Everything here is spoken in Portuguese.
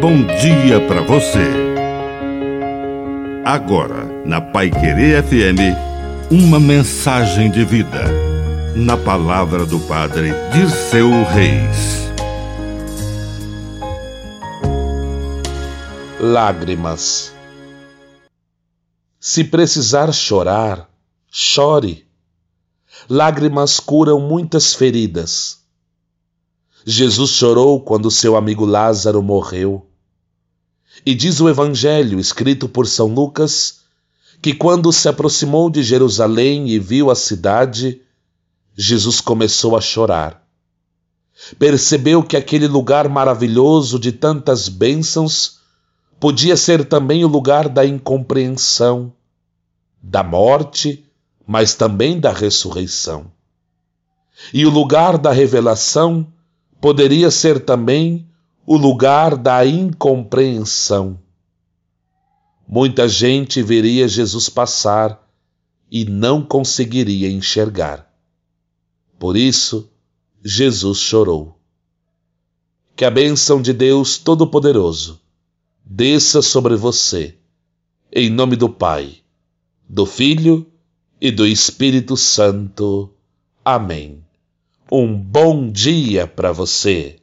bom dia para você. Agora, na Pai Querer FM, uma mensagem de vida. Na palavra do Padre Dirceu Reis. Lágrimas. Se precisar chorar, chore. Lágrimas curam muitas feridas Jesus chorou quando seu amigo Lázaro morreu. E diz o Evangelho, escrito por São Lucas, que quando se aproximou de Jerusalém e viu a cidade, Jesus começou a chorar. Percebeu que aquele lugar maravilhoso de tantas bênçãos podia ser também o lugar da incompreensão, da morte, mas também da ressurreição. E o lugar da revelação poderia ser também o lugar da incompreensão. Muita gente veria Jesus passar e não conseguiria enxergar. Por isso, Jesus chorou. Que a bênção de Deus Todo-Poderoso desça sobre você, em nome do Pai, do Filho e do Espírito Santo. Amém. Um bom dia para você.